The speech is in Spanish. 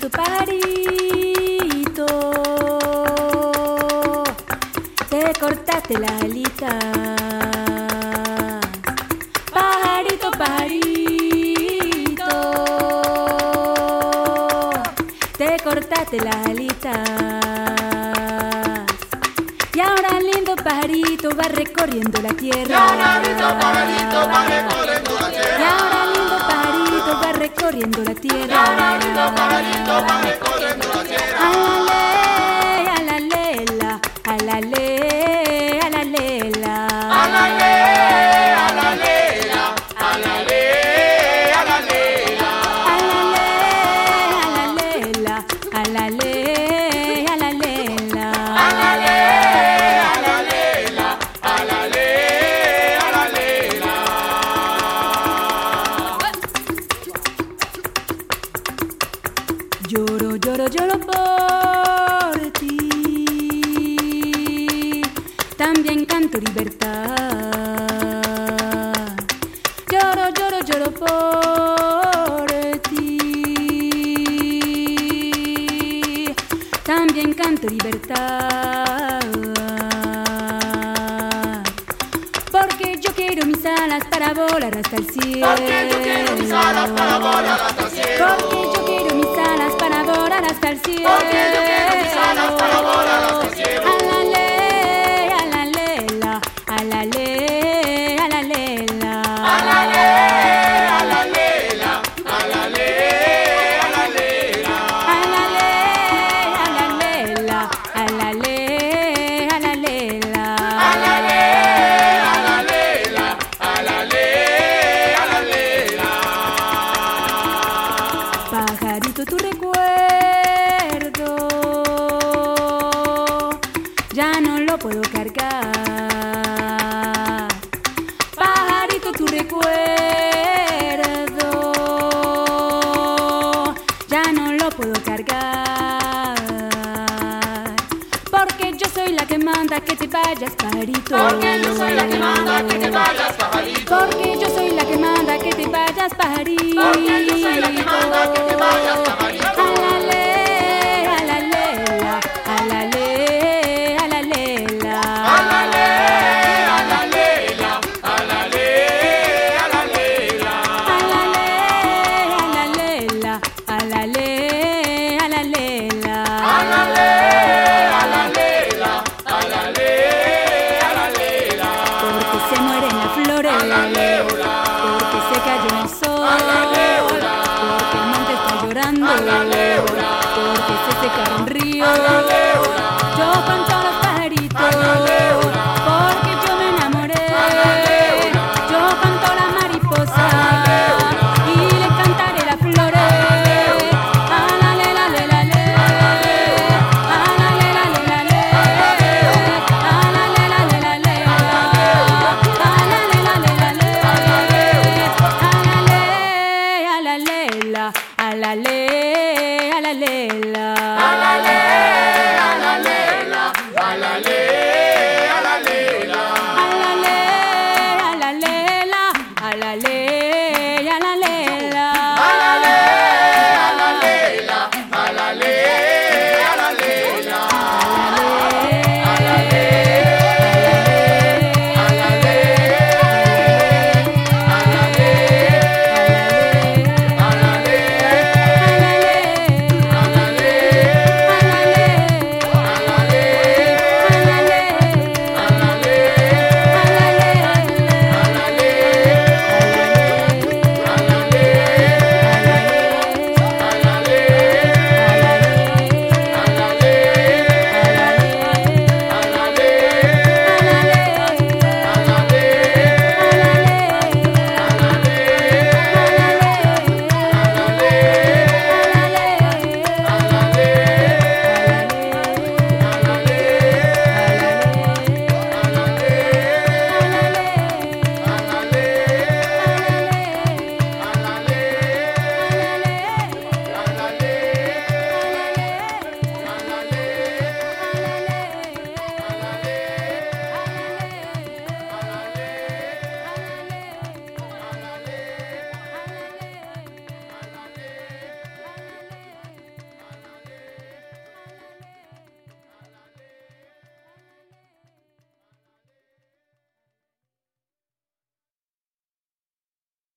tu pajarito. Te cortaste la alita. Pajarito, pajarito. Te cortaste la alita. Y ahora el lindo pajarito va recorriendo la tierra. Y ahora lindo pajarito va recorriendo la tierra recorriendo la tierra. Lindo pajarito va recorriendo la tierra. A la lela, a la lela, a la lela. A la le, a Lloro, lloro, lloro por ti. También canto libertad. Lloro, lloro, lloro por ti. También canto libertad. Porque yo quiero mis alas para volar hasta el cielo. Porque yo quiero mis alas para volar hasta el cielo. Porque yo quiero mis alas para volar hasta el cielo. A le, a la lela, a la le, a la lela. A la le, a la lela, a la le, a la lela. A la le, a la lela, a la le, a la lela. A la le, a la lela, a la le, a la lela. Pajarito, tu recuerdo ya no lo puedo cargar. Pajarito, tu recuerdo ya no lo puedo cargar. Porque yo soy la que manda que te vayas, pajarito. Porque yo soy la que manda que te vayas, pajarito. Porque yo soy la que manda que te vayas, pajarito. Porque yo soy la que manda que te vayas, Hágale una. Porque se secaron ríos. Hágale una. Yo canto ella la ley.